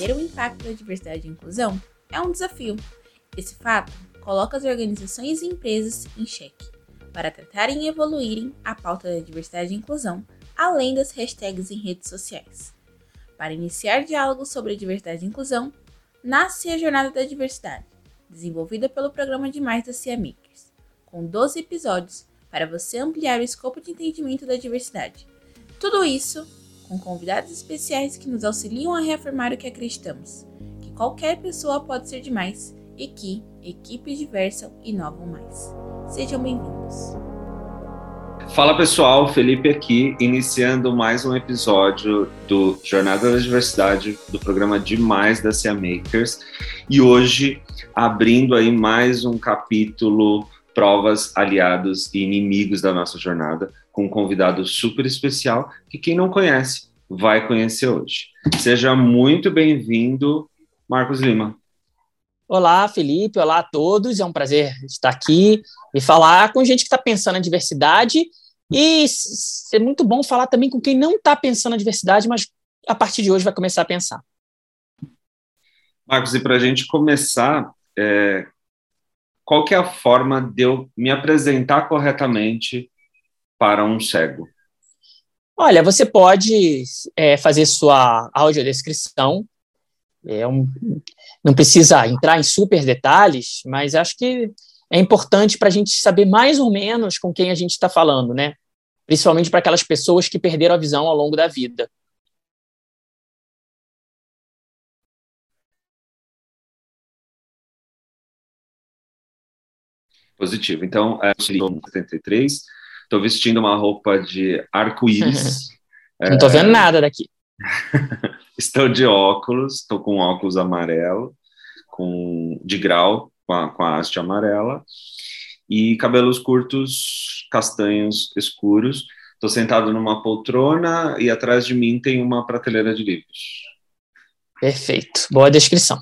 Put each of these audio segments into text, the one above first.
Entender o impacto da diversidade e inclusão é um desafio. Esse fato coloca as organizações e empresas em xeque para tratarem e evoluírem a pauta da diversidade e inclusão, além das hashtags em redes sociais. Para iniciar diálogos sobre diversidade e inclusão, nasce a Jornada da Diversidade, desenvolvida pelo programa de mais da CIA Makers, com 12 episódios para você ampliar o escopo de entendimento da diversidade. Tudo isso com convidados especiais que nos auxiliam a reafirmar o que acreditamos, que qualquer pessoa pode ser demais e que equipes diversas inovam mais. Sejam bem-vindos. Fala pessoal, Felipe aqui, iniciando mais um episódio do Jornada da Diversidade do programa Demais da Cia Makers e hoje abrindo aí mais um capítulo provas, aliados e inimigos da nossa jornada com um convidado super especial que quem não conhece vai conhecer hoje. Seja muito bem-vindo, Marcos Lima. Olá, Felipe. Olá a todos. É um prazer estar aqui e falar com gente que está pensando na diversidade e é muito bom falar também com quem não está pensando na diversidade, mas a partir de hoje vai começar a pensar. Marcos, e para a gente começar, é, qual que é a forma de eu me apresentar corretamente para um cego? Olha, você pode é, fazer sua audiodescrição. É um, não precisa entrar em super detalhes, mas acho que é importante para a gente saber mais ou menos com quem a gente está falando, né? Principalmente para aquelas pessoas que perderam a visão ao longo da vida. Positivo. Então, é, 73 Estou vestindo uma roupa de arco-íris. Não estou vendo nada daqui. estou de óculos, estou com óculos amarelo, com de grau, com a, com a haste amarela, e cabelos curtos, castanhos escuros. Estou sentado numa poltrona e atrás de mim tem uma prateleira de livros. Perfeito. Boa descrição.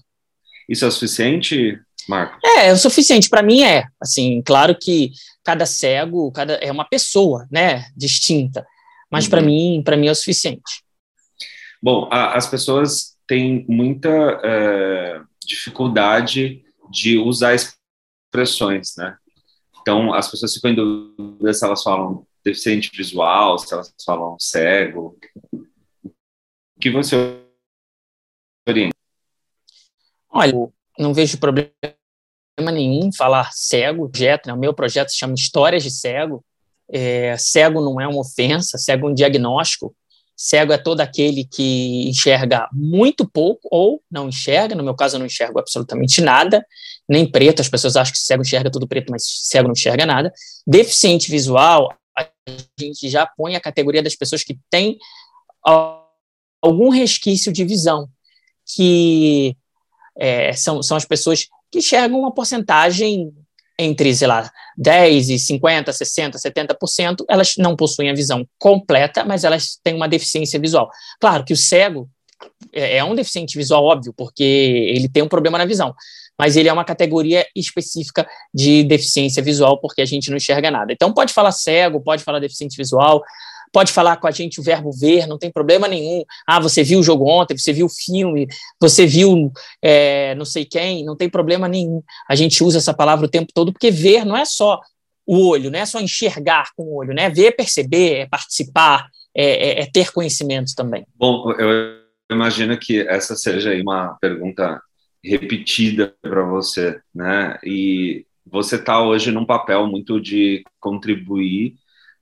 Isso é suficiente, Marco? É, é o suficiente. Para mim é. Assim, claro que cada cego, cada é uma pessoa, né, distinta. Mas uhum. para mim, para mim é o suficiente. Bom, a, as pessoas têm muita é, dificuldade de usar expressões, né? Então, as pessoas ficam em dúvida se elas falam deficiente visual, se elas falam cego. O que você orienta? Olha, não vejo problema nenhum falar cego, projeto, né? o meu projeto se chama Histórias de Cego. É, cego não é uma ofensa, cego é um diagnóstico. Cego é todo aquele que enxerga muito pouco ou não enxerga. No meu caso, eu não enxergo absolutamente nada, nem preto. As pessoas acham que cego enxerga tudo preto, mas cego não enxerga nada. Deficiente visual, a gente já põe a categoria das pessoas que têm algum resquício de visão, que é, são, são as pessoas que enxergam uma porcentagem entre, sei lá, 10 e 50, 60, 70%, elas não possuem a visão completa, mas elas têm uma deficiência visual. Claro que o cego é, é um deficiente visual, óbvio, porque ele tem um problema na visão, mas ele é uma categoria específica de deficiência visual, porque a gente não enxerga nada. Então, pode falar cego, pode falar deficiente visual, pode falar com a gente o verbo ver, não tem problema nenhum. Ah, você viu o jogo ontem, você viu o filme, você viu é, não sei quem, não tem problema nenhum. A gente usa essa palavra o tempo todo, porque ver não é só o olho, não é só enxergar com o olho, né? Ver, perceber, é participar, é, é, é ter conhecimento também. Bom, eu imagino que essa seja uma pergunta repetida para você, né? E você está hoje num papel muito de contribuir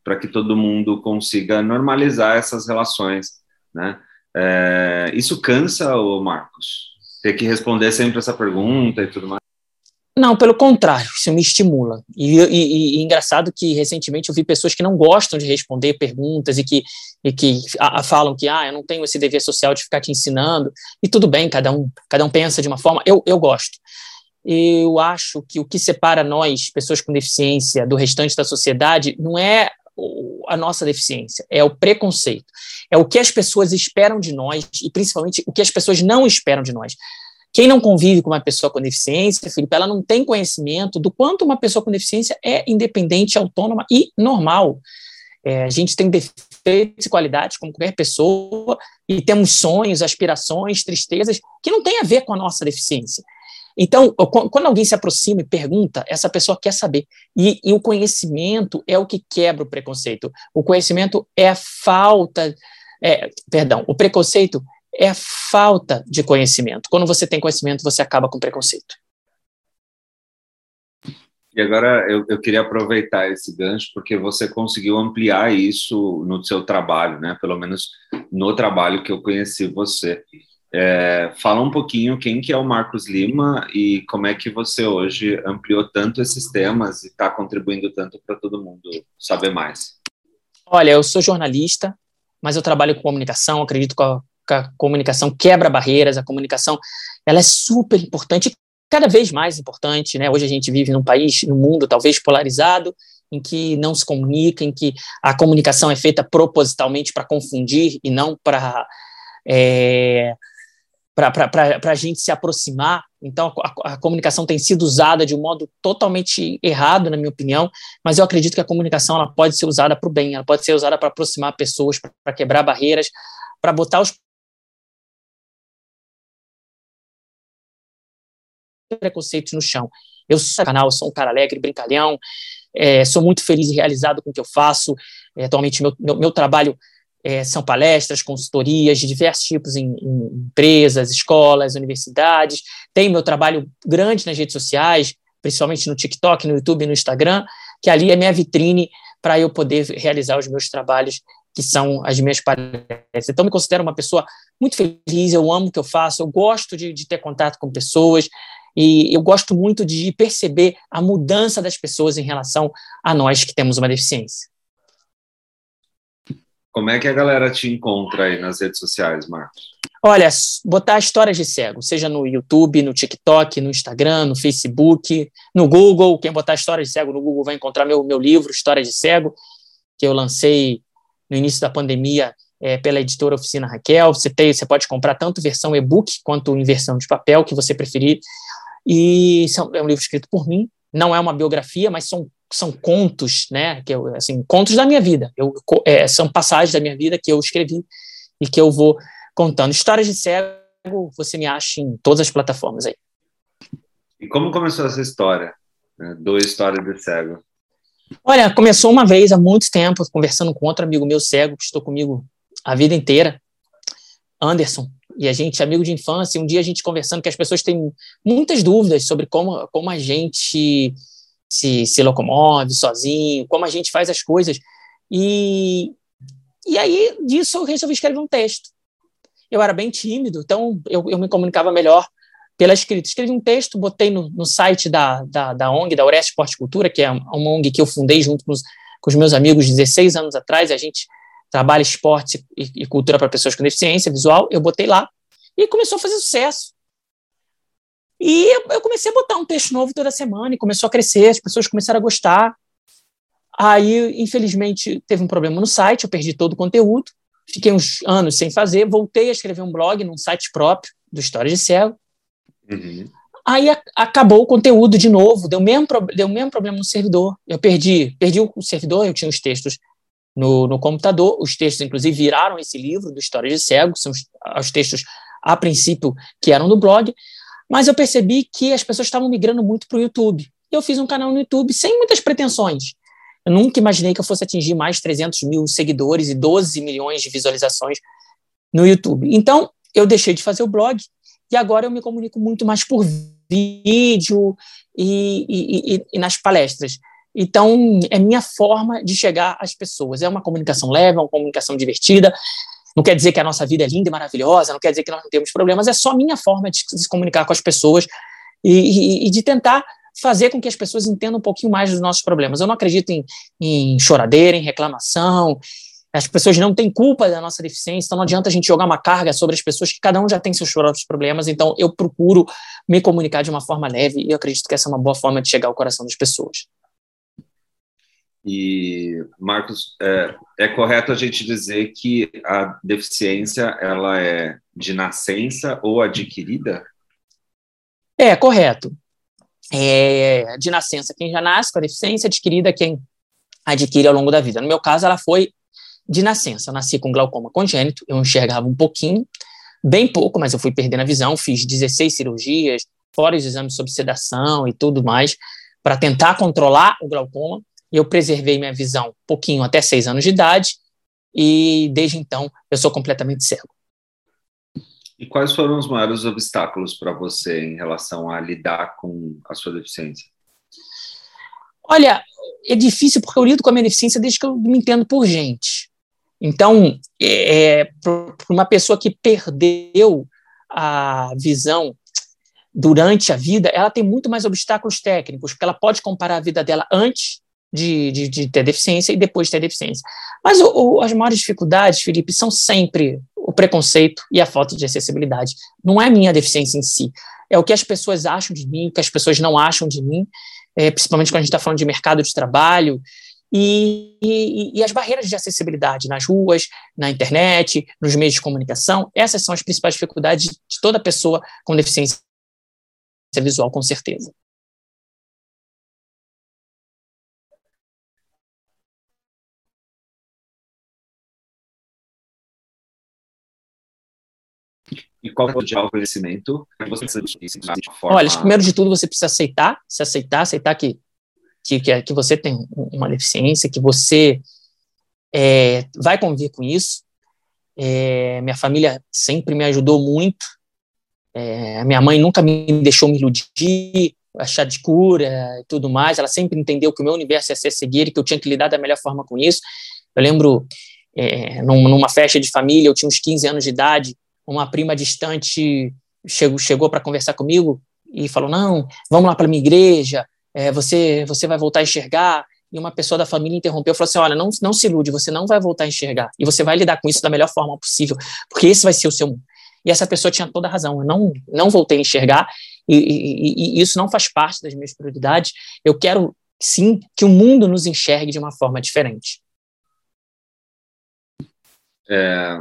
para que todo mundo consiga normalizar essas relações, né? É, isso cansa, o Marcos? Ter que responder sempre essa pergunta e tudo mais? Não, pelo contrário, isso me estimula. E, e, e, engraçado que recentemente eu vi pessoas que não gostam de responder perguntas e que, e que a, a falam que ah, eu não tenho esse dever social de ficar te ensinando. E tudo bem, cada um, cada um pensa de uma forma. Eu, eu gosto. Eu acho que o que separa nós, pessoas com deficiência, do restante da sociedade, não é a nossa deficiência, é o preconceito, é o que as pessoas esperam de nós e principalmente o que as pessoas não esperam de nós. Quem não convive com uma pessoa com deficiência, Felipe, ela não tem conhecimento do quanto uma pessoa com deficiência é independente, autônoma e normal. É, a gente tem defeitos e qualidades como qualquer pessoa e temos sonhos, aspirações, tristezas que não têm a ver com a nossa deficiência. Então, quando alguém se aproxima e pergunta, essa pessoa quer saber. E, e, o conhecimento é o que quebra o preconceito. O conhecimento é a falta. É, perdão, o preconceito é a falta de conhecimento. Quando você tem conhecimento, você acaba com preconceito. E agora eu, eu, queria aproveitar esse gancho porque você conseguiu ampliar isso no seu trabalho, né? Pelo menos no trabalho que eu conheci você. É, fala um pouquinho quem que é o Marcos Lima e como é que você hoje ampliou tanto esses temas e está contribuindo tanto para todo mundo saber mais. Olha, eu sou jornalista, mas eu trabalho com comunicação, acredito que a, que a comunicação quebra barreiras, a comunicação ela é super importante, cada vez mais importante, né? Hoje a gente vive num país, num mundo talvez polarizado, em que não se comunica, em que a comunicação é feita propositalmente para confundir e não para é, para a gente se aproximar. Então, a, a, comunicação tem sido usada de um modo totalmente errado, na minha opinião, mas eu acredito que a comunicação ela pode ser usada para o bem, ela pode ser usada para aproximar pessoas, para quebrar barreiras, para botar os preconceitos no chão. Eu sou canal, sou um cara alegre, brincalhão, é, sou muito feliz e realizado com o que eu faço. É, atualmente, meu, meu, meu trabalho é, são palestras, consultorias de diversos tipos em, em, empresas, escolas, universidades. Tenho meu trabalho grande nas redes sociais, principalmente no TikTok, no YouTube e no Instagram, que ali é minha vitrine para eu poder realizar os meus trabalhos, que são as minhas palestras. Então, me considero uma pessoa muito feliz, eu amo o que eu faço, eu gosto de, de ter contato com pessoas, e eu gosto muito de perceber a mudança das pessoas em relação a nós que temos uma deficiência. Como é que a galera te encontra aí nas redes sociais, Marcos? Olha, botar histórias de cego, seja no YouTube, no TikTok, no Instagram, no Facebook, no Google. Quem botar histórias de cego no Google vai encontrar meu, meu livro, Histórias de Cego, que eu lancei no início da pandemia é, pela editora Oficina Raquel. Você, tem, você pode comprar tanto versão e-book quanto em versão de papel, que você preferir. E é um livro escrito por mim, não é uma biografia, mas são são contos, né, que eu, assim, contos da minha vida. Eu, é, são passagens da minha vida que eu escrevi e que eu vou contando. Histórias de cego, você me acha em todas as plataformas aí. E como começou essa história né, do História de Cego? Olha, começou uma vez há muito tempo, conversando com outro amigo meu cego, que estou comigo a vida inteira, Anderson, e a gente, amigo de infância, um dia a gente conversando que as pessoas têm muitas dúvidas sobre como, como a gente se, se locomove sozinho, como a gente faz as coisas. E, e aí, disso, eu resolvi escrever um texto. Eu era bem tímido, então eu, eu me comunicava melhor pela escrita. Escrevi um texto, botei no, no site da, da, da ONG, da Oreste Esporte Cultura, que é uma ONG que eu fundei junto com os, com os meus amigos 16 anos atrás, a gente trabalha esporte e, e cultura para pessoas com deficiência visual, eu botei lá e começou a fazer sucesso. E eu comecei a botar um texto novo toda semana e começou a crescer, as pessoas começaram a gostar. Aí, infelizmente, teve um problema no site, eu perdi todo o conteúdo, fiquei uns anos sem fazer, voltei a escrever um blog num site próprio do História de Cego. Uhum. Aí a, acabou o conteúdo de novo, deu o mesmo, deu mesmo problema no servidor. Eu perdi, perdi o servidor, eu tinha os textos no, no computador, os textos, inclusive, viraram esse livro do História de Cego, são os, os textos, a princípio, que eram do blog, mas eu percebi que as pessoas estavam migrando muito para o YouTube. Eu fiz um canal no YouTube sem muitas pretensões. Eu nunca imaginei que eu fosse atingir mais 300 mil seguidores e 12 milhões de visualizações no YouTube. Então, eu deixei de fazer o blog e agora eu me comunico muito mais por vídeo e, e, e, e nas palestras. Então, é minha forma de chegar às pessoas. É uma comunicação leve, é uma comunicação divertida. Não quer dizer que a nossa vida é linda e maravilhosa, não quer dizer que nós não temos problemas, é só minha forma de se comunicar com as pessoas e, e, e de tentar fazer com que as pessoas entendam um pouquinho mais dos nossos problemas. Eu não acredito em, em choradeira, em reclamação. As pessoas não têm culpa da nossa deficiência, então não adianta a gente jogar uma carga sobre as pessoas que cada um já tem seus próprios problemas. Então eu procuro me comunicar de uma forma leve e eu acredito que essa é uma boa forma de chegar ao coração das pessoas. E, Marcos, é, é, correto a gente dizer que a deficiência ela é de nascença ou adquirida? É, correto. É, de nascença, quem já nasce com a deficiência, adquirida, quem adquire ao longo da vida. No meu caso, ela foi de nascença. Eu nasci com glaucoma congênito, eu enxergava um pouquinho, bem pouco, mas eu fui perdendo a visão, fiz 16 cirurgias, fora os exames sob sedação e tudo mais, para tentar controlar o glaucoma, eu preservei minha visão um pouquinho até seis anos de idade, e desde então eu sou completamente cego. E quais foram os maiores obstáculos para você em relação a lidar com a sua deficiência? Olha, é difícil porque eu lido com a minha deficiência desde que eu me entendo por gente. Então, é, é para uma pessoa que perdeu a visão durante a vida, ela tem muito mais obstáculos técnicos, porque ela pode comparar a vida dela antes de, de, de ter deficiência e depois de ter deficiência. Mas o, o, as maiores dificuldades, Felipe, são sempre o preconceito e a falta de acessibilidade. Não é a minha deficiência em si, é o que as pessoas acham de mim, o que as pessoas não acham de mim, é, principalmente quando a gente está falando de mercado de trabalho, e, e, e, as barreiras de acessibilidade nas ruas, na internet, nos meios de comunicação, essas são as principais dificuldades de toda pessoa com deficiência visual, com certeza. E qual é o que precisa de forma... Olha, primeiro de tudo você precisa aceitar, se aceitar, aceitar que, que, que, que você tem uma deficiência, que você é, vai conviver com isso. É, minha família sempre me ajudou muito. É, minha mãe nunca me deixou me iludir, achar de cura e tudo mais. Ela sempre entendeu que o meu universo ia ser seguir e que eu tinha que lidar da melhor forma com isso. Eu lembro, é, numa festa de família, eu tinha uns 15 anos de idade, uma prima distante chegou, chegou para conversar comigo e falou: Não, vamos lá para minha igreja, é, você, você vai voltar a enxergar. E uma pessoa da família interrompeu e falou assim: Olha, não, não se ilude, você não vai voltar a enxergar. E você vai lidar com isso da melhor forma possível, porque esse vai ser o seu mundo. E essa pessoa tinha toda a razão. Eu não, não voltei a enxergar, e, e, e isso não faz parte das minhas prioridades. Eu quero, sim, que o mundo nos enxergue de uma forma diferente. É,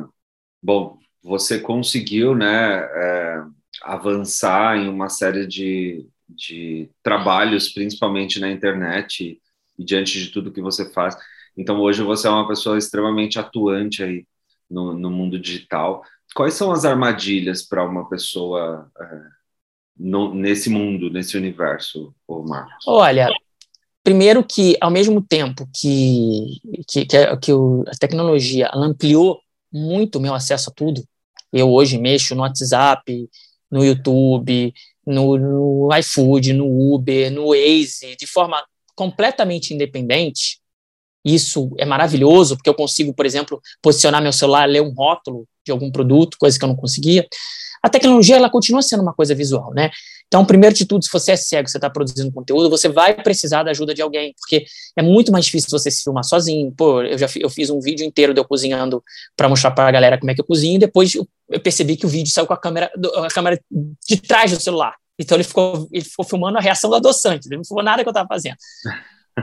bom, você conseguiu né, é, avançar em uma série de, de trabalhos, principalmente na internet e diante de tudo que você faz. Então, hoje você é uma pessoa extremamente atuante aí no, no mundo digital. Quais são as armadilhas para uma pessoa é, no, nesse mundo, nesse universo, Marcos? Olha, primeiro que, ao mesmo tempo que, que, que, a, que a tecnologia ampliou muito o meu acesso a tudo, eu hoje mexo no WhatsApp, no YouTube, no, no iFood, no Uber, no Waze, de forma completamente independente. Isso é maravilhoso, porque eu consigo, por exemplo, posicionar meu celular, ler um rótulo de algum produto, coisa que eu não conseguia. A tecnologia ela continua sendo uma coisa visual, né? Então, primeiro de tudo, se você é cego, você está produzindo conteúdo, você vai precisar da ajuda de alguém, porque é muito mais difícil você se filmar sozinho. Pô, eu já eu fiz um vídeo inteiro de eu cozinhando para mostrar para a galera como é que eu cozinho, e depois eu, percebi que o vídeo saiu com a câmera, a câmera de trás do celular. Então ele ficou, ele ficou filmando a reação do adoçante, ele não filmou nada que eu estava fazendo.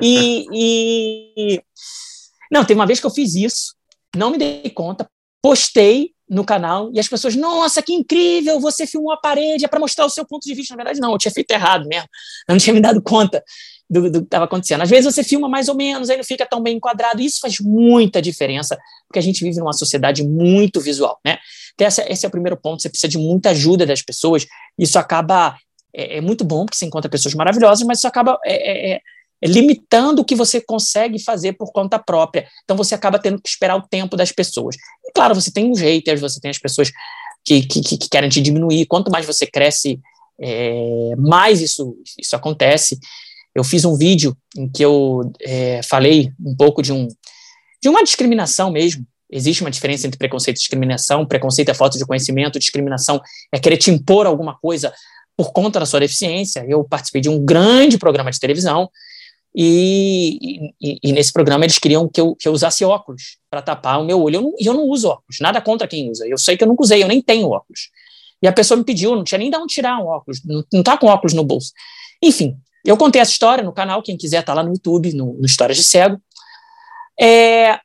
E, e, não, teve uma vez que eu fiz isso, não me dei conta, postei no canal e as pessoas, nossa, que incrível, você filmou a parede, é para mostrar o seu ponto de vista. Na verdade, não, eu tinha feito errado mesmo. Eu não tinha me dado conta do, do que estava acontecendo. Às vezes você filma mais ou menos, aí não fica tão bem enquadrado. Isso faz muita diferença, porque a gente vive numa sociedade muito visual, né? Então, esse, esse é o primeiro ponto. Você precisa de muita ajuda das pessoas. Isso acaba. É, é muito bom, porque você encontra pessoas maravilhosas, mas isso acaba. É, é é limitando o que você consegue fazer por conta própria. Então você acaba tendo que esperar o tempo das pessoas. E claro, você tem os haters, você tem as pessoas que, que, que querem te diminuir. Quanto mais você cresce, é, mais isso, isso acontece. Eu fiz um vídeo em que eu é, falei um pouco de, um, de uma discriminação mesmo. Existe uma diferença entre preconceito e discriminação. Preconceito é falta de conhecimento, discriminação é querer te impor alguma coisa por conta da sua deficiência. Eu participei de um grande programa de televisão e, e, e, nesse programa eles queriam que eu, que eu usasse óculos para tapar o meu olho. Eu não, eu não uso óculos, nada contra quem usa. Eu sei que eu nunca usei, eu nem tenho óculos. E a pessoa me pediu, não tinha nem de onde tirar um óculos, não, não tá com óculos no bolso. Enfim, eu contei essa história no canal, quem quiser tá lá no YouTube, no, no Histórias de Cego. É,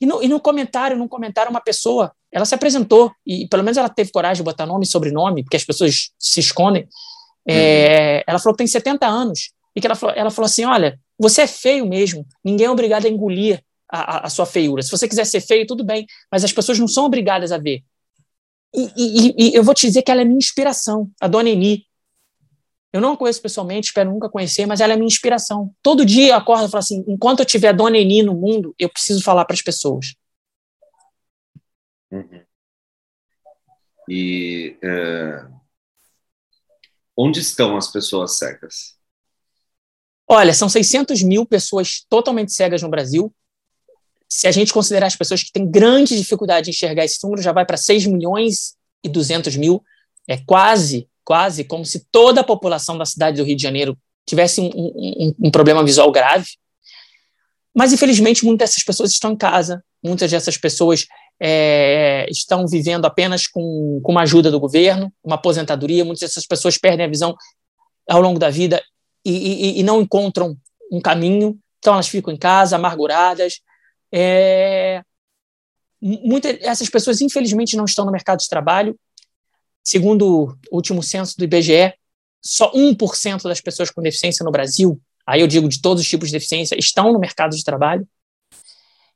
e, no, e no comentário, num comentário, uma pessoa, ela se apresentou, e pelo menos ela teve coragem de botar nome e sobrenome, porque as pessoas se escondem. É, uhum. Ela falou que tem 70 anos e que ela falou, ela falou assim: olha, você é feio mesmo, ninguém é obrigado a engolir a, a, a sua feiura. Se você quiser ser feio, tudo bem, mas as pessoas não são obrigadas a ver. E, e, e, eu vou te dizer que ela é minha inspiração, a dona Eni. Eu não a conheço pessoalmente, espero nunca conhecer, mas ela é minha inspiração. Todo dia eu acordo e falo assim: enquanto eu tiver a dona Eni no mundo, eu preciso falar para as pessoas. Uhum. E é, onde estão as pessoas cegas? Olha, são 600 mil pessoas totalmente cegas no Brasil. Se a gente considerar as pessoas que têm grande dificuldade de enxergar esse número, já vai para 6 milhões e 200 mil. É quase, quase como se toda a população da cidade do Rio de Janeiro tivesse um, um, um problema visual grave. Mas, infelizmente, muitas dessas pessoas estão em casa, muitas dessas pessoas é, estão vivendo apenas com, com uma ajuda do governo, uma aposentadoria, muitas dessas pessoas perdem a visão ao longo da vida e, e, e não encontram um caminho, então elas ficam em casa, amarguradas. É, muitas essas pessoas, infelizmente, não estão no mercado de trabalho. Segundo o último censo do IBGE, só 1% das pessoas com deficiência no Brasil, aí eu digo de todos os tipos de deficiência, estão no mercado de trabalho.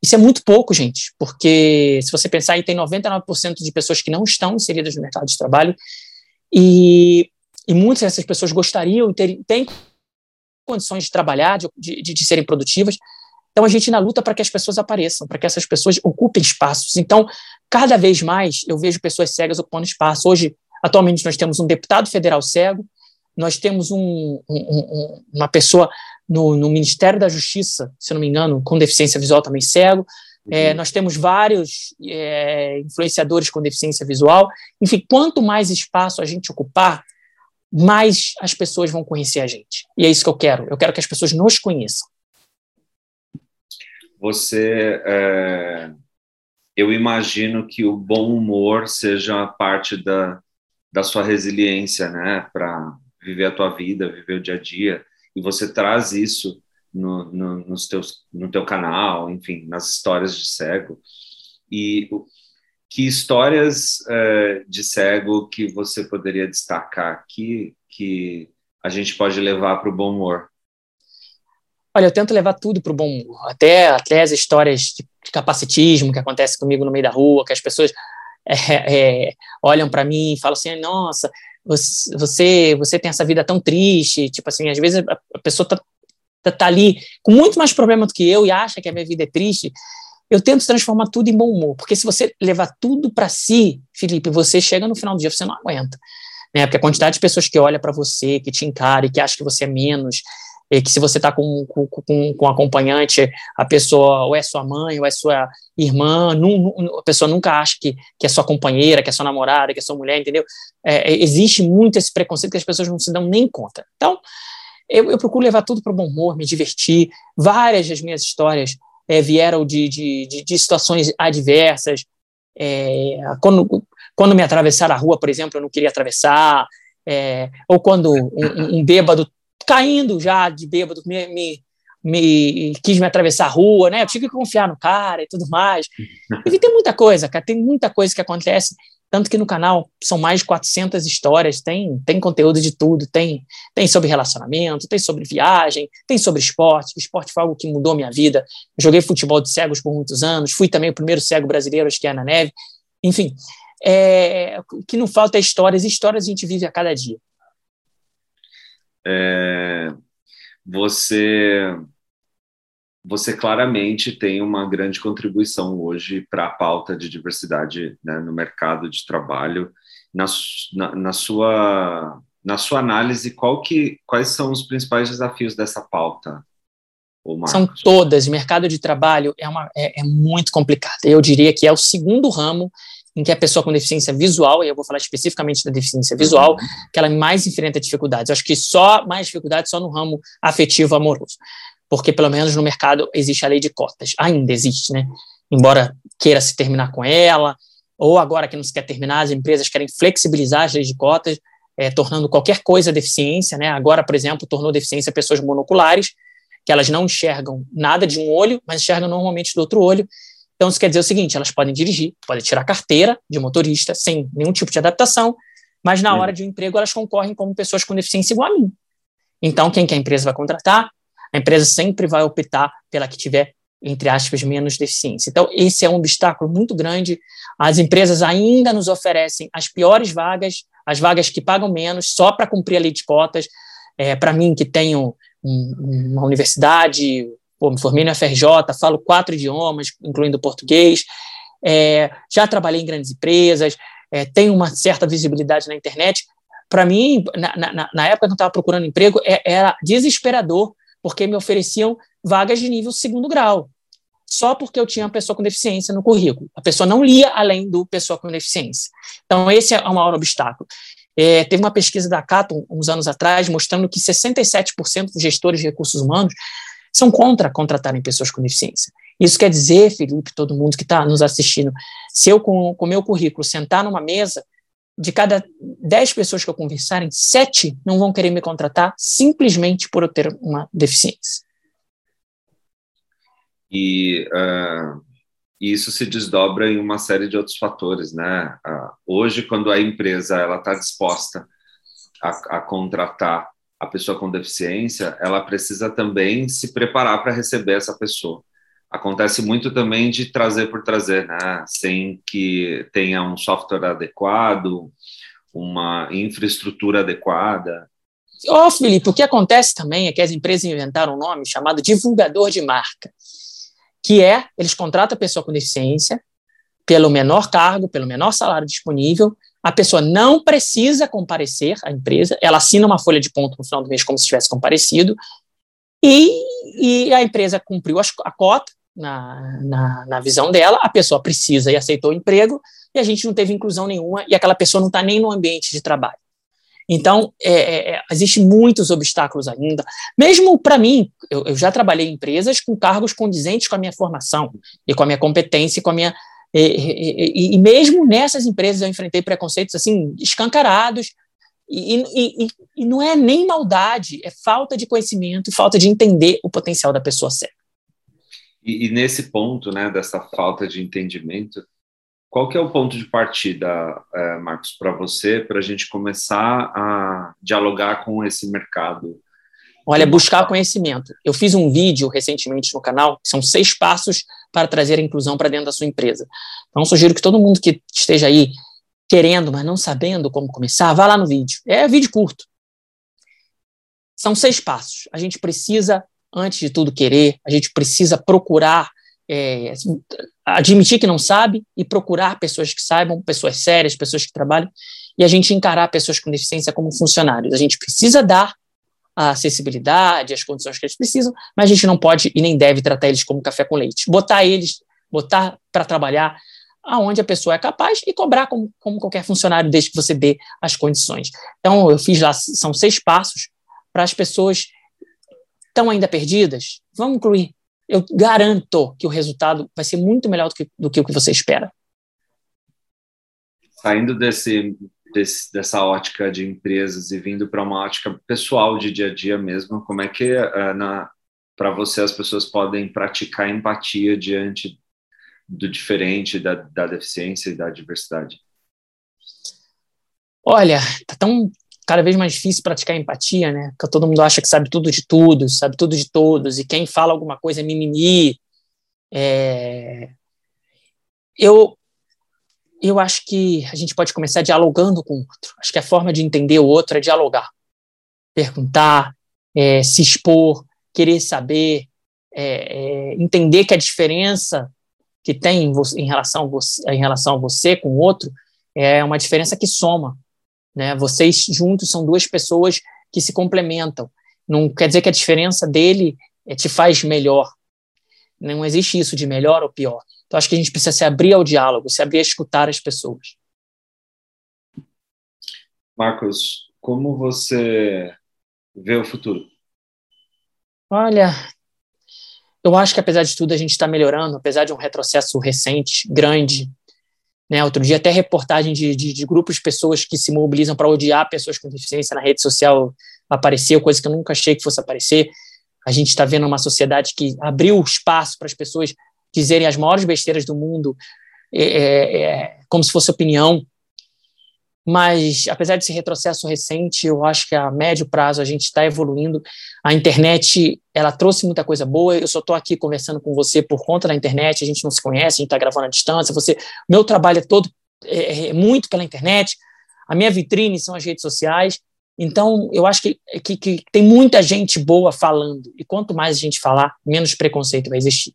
Isso é muito pouco, gente, porque se você pensar aí, tem 99% de pessoas que não estão inseridas no mercado de trabalho e, e muitas dessas pessoas gostariam ter, têm condições de trabalhar, de, de, de serem produtivas. Então, a gente na luta para que as pessoas apareçam, para que essas pessoas ocupem espaços. Então, cada vez mais eu vejo pessoas cegas ocupando espaço. Hoje, atualmente, nós temos um deputado federal cego, nós temos um, um, um, uma pessoa no, no, Ministério da Justiça, se não me engano, com deficiência visual também cego. É, uhum. Nós temos vários é, influenciadores com deficiência visual. Enfim, quanto mais espaço a gente ocupar, mais as pessoas vão conhecer a gente. E é isso que eu quero. Eu quero que as pessoas nos conheçam. Você, é, eu imagino que o bom humor seja parte da, da sua resiliência, né, para viver a tua vida, viver o dia a dia. E você traz isso no, no, nos teus, no teu canal, enfim, nas histórias de cego. E que histórias uh, de cego que você poderia destacar aqui que a gente pode levar para o bom humor? Olha, eu tento levar tudo para o bom humor, até, até as histórias de capacitismo que acontece comigo no meio da rua, que as pessoas é, é, olham para mim e falam assim, nossa, você, você tem essa vida tão triste, tipo assim, às vezes a, pessoa tá, tá, tá ali com muito mais problema do que eu e acha que a minha vida é triste, eu tento transformar tudo em bom humor, porque se você levar tudo para si, Felipe, você chega no final do dia, você não aguenta. Né? Porque a quantidade de pessoas que olha para você, que te encara e que acha que você é menos, e que se você está com, com, com, com acompanhante, a pessoa ou é sua mãe ou é sua irmã, a pessoa nunca acha que, que é sua companheira, que é sua namorada, que é sua mulher, entendeu? É, é, existe muito esse preconceito que as pessoas não se dão nem conta. Então, eu, eu procuro levar tudo para o bom humor, me divertir. Várias das minhas histórias é, vieram de, de, de, de, situações adversas. É, quando, quando me atravessaram a rua, por exemplo, eu não queria atravessar. É, ou quando um, um, bêbado, caindo já de bêbado, me, me, me, quis me atravessar a rua, né? Eu tinha que confiar no cara e tudo mais. E tem muita coisa, cara, tem muita coisa que acontece tanto que no canal são mais de 400 histórias, tem, tem conteúdo de tudo, tem, tem sobre relacionamento, tem sobre viagem, tem sobre esporte, esporte foi algo que mudou minha vida, joguei futebol de cegos por muitos anos, fui também o primeiro cego brasileiro a esquiar na neve, enfim, é, o que não falta é histórias, e histórias a gente vive a cada dia. É, você você claramente tem uma grande contribuição hoje para a pauta de diversidade né, no mercado de trabalho. Na, na, na, sua, na sua análise, qual que, quais são os principais desafios dessa pauta? São todas. Mercado de trabalho é, uma, é, é muito complicado. Eu diria que é o segundo ramo em que a pessoa com deficiência visual, e eu vou falar especificamente da deficiência visual, uhum. que ela mais enfrenta dificuldades. Eu acho que só mais dificuldades só no ramo afetivo amoroso porque pelo menos no mercado existe a lei de cotas, ainda existe, né? Embora queira se terminar com ela, ou agora que não se quer terminar, as empresas querem flexibilizar as leis de cotas, é, tornando qualquer coisa deficiência, né? Agora, por exemplo, tornou deficiência pessoas monoculares, que elas não enxergam nada de um olho, mas enxergam normalmente do outro olho. Então, isso quer dizer o seguinte: elas podem dirigir, podem tirar carteira de motorista sem nenhum tipo de adaptação, mas na hora de um emprego elas concorrem como pessoas com deficiência igual a mim. Então, quem que a empresa vai contratar? A empresa sempre vai optar pela que tiver, entre aspas, menos deficiência. Então, esse é um obstáculo muito grande. As empresas ainda nos oferecem as piores vagas, as vagas que pagam menos, só para cumprir a lei de cotas. É, para mim, que tenho um, uma universidade, pô, me formei no FRJ, falo quatro idiomas, incluindo português, é, já trabalhei em grandes empresas, é, tenho uma certa visibilidade na internet. Para mim, na, na, na, época que eu estava procurando emprego, é, era desesperador, porque me ofereciam vagas de nível segundo grau, só porque eu tinha uma pessoa com deficiência no currículo. A pessoa não lia além do pessoa com deficiência. Então, esse é o maior obstáculo. É, teve uma pesquisa da Cato, uns anos atrás, mostrando que 67% dos gestores de recursos humanos são contra contratarem pessoas com deficiência. Isso quer dizer, Felipe, todo mundo que está nos assistindo, se eu, com o meu currículo, sentar numa mesa, de cada 10 pessoas que eu conversarem, 7 não vão querer me contratar simplesmente por eu ter uma deficiência. E uh, isso se desdobra em uma série de outros fatores, né? Uh, hoje, quando a empresa ela está disposta a, a contratar a pessoa com deficiência, ela precisa também se preparar para receber essa pessoa acontece muito também de trazer por trazer, né? Sem que tenha um software adequado, uma infraestrutura adequada. Ó, oh, Felipe, o que acontece também é que as empresas inventaram um nome chamado divulgador de marca, que é, eles contratam a pessoa com deficiência pelo menor cargo, pelo menor salário disponível, a pessoa não precisa comparecer à empresa, ela assina uma folha de ponto no final do mês como se tivesse comparecido, e, e a empresa cumpriu a cota, na, na, na, visão dela, a pessoa precisa e aceitou o emprego, e a gente não teve inclusão nenhuma, e aquela pessoa não está nem no ambiente de trabalho. Então, é, é, é existem muitos obstáculos ainda. Mesmo para mim, eu, eu, já trabalhei em empresas com cargos condizentes com a minha formação, e com a minha competência, e com a minha. E, e, e mesmo nessas empresas eu enfrentei preconceitos assim escancarados, e, e não é nem maldade, é falta de conhecimento, falta de entender o potencial da pessoa cega. E, e, nesse ponto, né, dessa falta de entendimento, qual que é o ponto de partida, é, Marcos, para você, para a gente começar a dialogar com esse mercado? Olha, buscar conhecimento. Eu fiz um vídeo recentemente no canal, são seis passos para trazer a inclusão para dentro da sua empresa. Então, sugiro que todo mundo que esteja aí querendo, mas não sabendo como começar, vá lá no vídeo. É vídeo curto. São seis passos. A gente precisa antes de tudo querer, a gente precisa procurar é, admitir que não sabe e procurar pessoas que saibam, pessoas sérias, pessoas que trabalham, e a gente encarar pessoas com deficiência como funcionários. A gente precisa dar a acessibilidade, as condições que eles precisam, mas a gente não pode e nem deve tratar eles como café com leite. Botar eles, botar para trabalhar aonde a pessoa é capaz e cobrar como, como qualquer funcionário, desde que você dê as condições. Então, eu fiz lá, são seis passos para as pessoas estão ainda perdidas, vamos incluir. Eu garanto que o resultado vai ser muito melhor do que, do que o que você espera. Saindo desse, desse dessa ótica de empresas e vindo para uma ótica pessoal de dia a dia mesmo, como é que para você as pessoas podem praticar empatia diante do diferente, da, da deficiência e da diversidade? Olha, tá tão cada vez mais difícil praticar empatia, né? Porque todo mundo acha que sabe tudo de tudo, sabe tudo de todos, e quem fala alguma coisa é mimimi. É... Eu, eu acho que a gente pode começar dialogando com o outro. Acho que a forma de entender o outro é dialogar, perguntar, é, se expor, querer saber, é, é entender que a diferença que tem em relação, você, em relação a você com o outro é uma diferença que soma, né? Vocês juntos são duas pessoas que se complementam. Não quer dizer que a diferença dele é, te faz melhor. Não existe isso de melhor ou pior. Então, acho que a gente precisa se abrir ao diálogo, se abrir a escutar as pessoas. Marcos, como você vê o futuro? Olha, eu acho que apesar de tudo a gente está melhorando, apesar de um retrocesso recente, grande, né, outro dia, até reportagem de, de, de grupos de pessoas que se mobilizam para odiar pessoas com deficiência na rede social apareceu, coisa que eu nunca achei que fosse aparecer. A gente está vendo uma sociedade que abriu espaço para as pessoas dizerem as maiores besteiras do mundo, é, é, é como se fosse opinião. Mas apesar desse retrocesso recente, eu acho que a médio prazo a gente está evoluindo. A internet, ela trouxe muita coisa boa. Eu só estou aqui conversando com você por conta da internet. A gente não se conhece, a gente está gravando à distância. Você, meu trabalho é todo é, é muito pela internet. A minha vitrine são as redes sociais. Então, eu acho que, que, que tem muita gente boa falando. E quanto mais a gente falar, menos preconceito vai existir.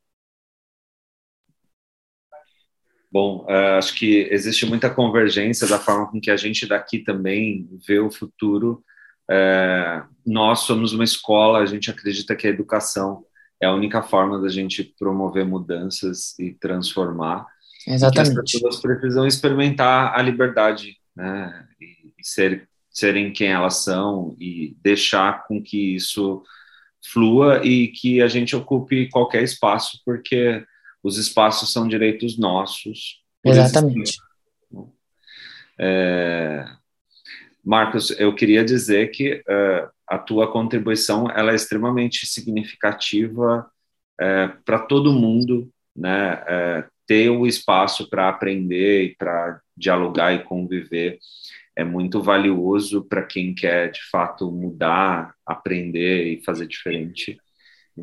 Bom, uh, acho que existe muita convergência da forma com que a gente daqui também vê o futuro. Uh, nós somos uma escola, a gente acredita que a educação é a única forma da gente promover mudanças e transformar. Exatamente. E as pessoas precisam experimentar a liberdade, né? E, e ser, serem quem elas são e deixar com que isso flua e que a gente ocupe qualquer espaço, porque os espaços são direitos nossos. Exatamente. É, Marcos, eu queria dizer que uh, a tua contribuição ela é extremamente significativa uh, para todo mundo, né? Uh, ter o espaço para aprender e para dialogar e conviver é muito valioso para quem quer de fato mudar, aprender e fazer diferente.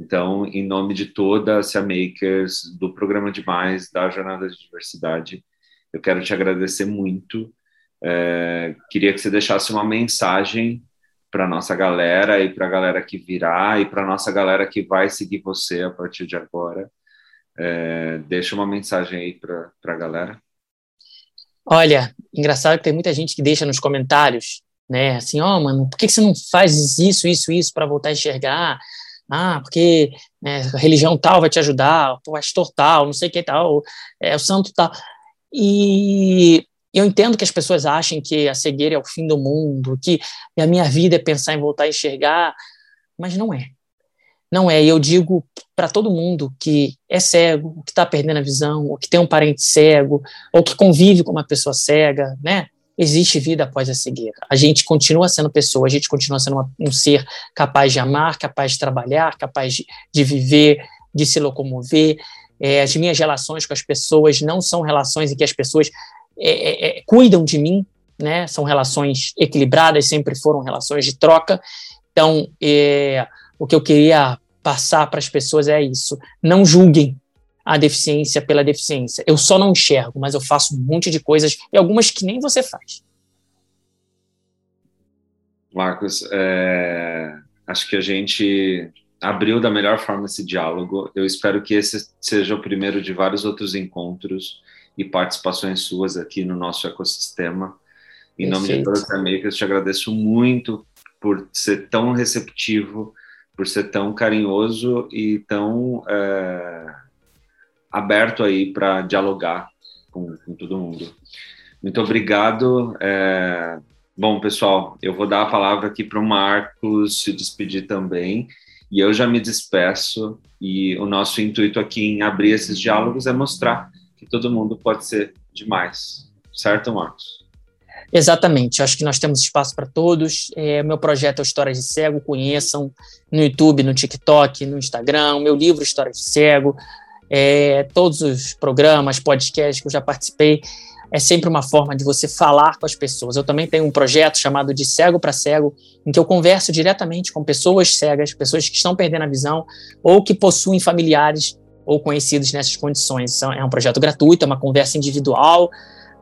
Então, em nome de toda a Cia Makers, do Programa Demais, da Jornada de Diversidade, eu quero te agradecer muito. É, queria que você deixasse uma mensagem para nossa galera e para a galera que virá e para nossa galera que vai seguir você a partir de agora. É, deixa uma mensagem aí para a galera. Olha, engraçado que tem muita gente que deixa nos comentários, né? Assim, ó, oh, mano, por que, que você não faz isso, isso, isso para voltar a enxergar? Ah, porque é, a religião tal vai te ajudar, o pastor tal, não sei o que tal, é, o santo tal. E eu entendo que as pessoas achem que a cegueira é o fim do mundo, que a minha vida é pensar em voltar a enxergar, mas não é. Não é. E eu digo para todo mundo que é cego, que está perdendo a visão, ou que tem um parente cego, ou que convive com uma pessoa cega, né? Existe vida após a cegueira. A gente continua sendo pessoa, a gente continua sendo uma, um ser capaz de amar, capaz de trabalhar, capaz de, de viver, de se locomover. É, as minhas relações com as pessoas não são relações em que as pessoas é, é, é cuidam de mim, né? São relações equilibradas, sempre foram relações de troca. Então, é, o que eu queria passar para as pessoas é isso: não julguem a deficiência pela deficiência. Eu só não enxergo, mas eu faço um monte de coisas e algumas que nem você faz. Marcos, é, acho que a gente abriu da melhor forma esse diálogo. Eu espero que esse seja o primeiro de vários outros encontros e participações suas aqui no nosso ecossistema. Em Perfeito. nome de todas as amigas, te agradeço muito por ser tão receptivo, por ser tão carinhoso e tão é, aberto aí para dialogar com, com, todo mundo. Muito obrigado. É... Bom, pessoal, eu vou dar a palavra aqui para o Marcos se despedir também. E eu já me despeço. E o nosso intuito aqui em abrir esses diálogos é mostrar que todo mundo pode ser demais. Certo, Marcos? Exatamente, acho que nós temos espaço para todos. É, meu projeto é Histórias de Cego, conheçam no YouTube, no TikTok, no Instagram. meu livro Histórias de Cego, é, todos os programas, podcasts que eu já participei, é sempre uma forma de você falar com as pessoas. Eu também tenho um projeto chamado de Cego para Cego, em que eu converso diretamente com pessoas cegas, pessoas que estão perdendo a visão ou que possuem familiares ou conhecidos nessas condições. É um projeto gratuito, é uma conversa individual.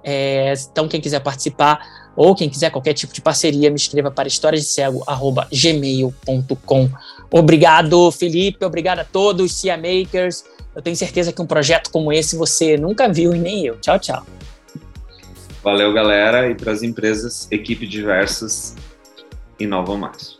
É, então, quem quiser participar ou quem quiser qualquer tipo de parceria, me escreva para historiasdecego.gmail.com. Obrigado, Felipe. Obrigado a todos, Cia Makers. Eu tenho certeza que um projeto como esse você nunca viu e nem eu. Tchau, tchau. Valeu, galera. E para as empresas, equipe diversas inovam mais.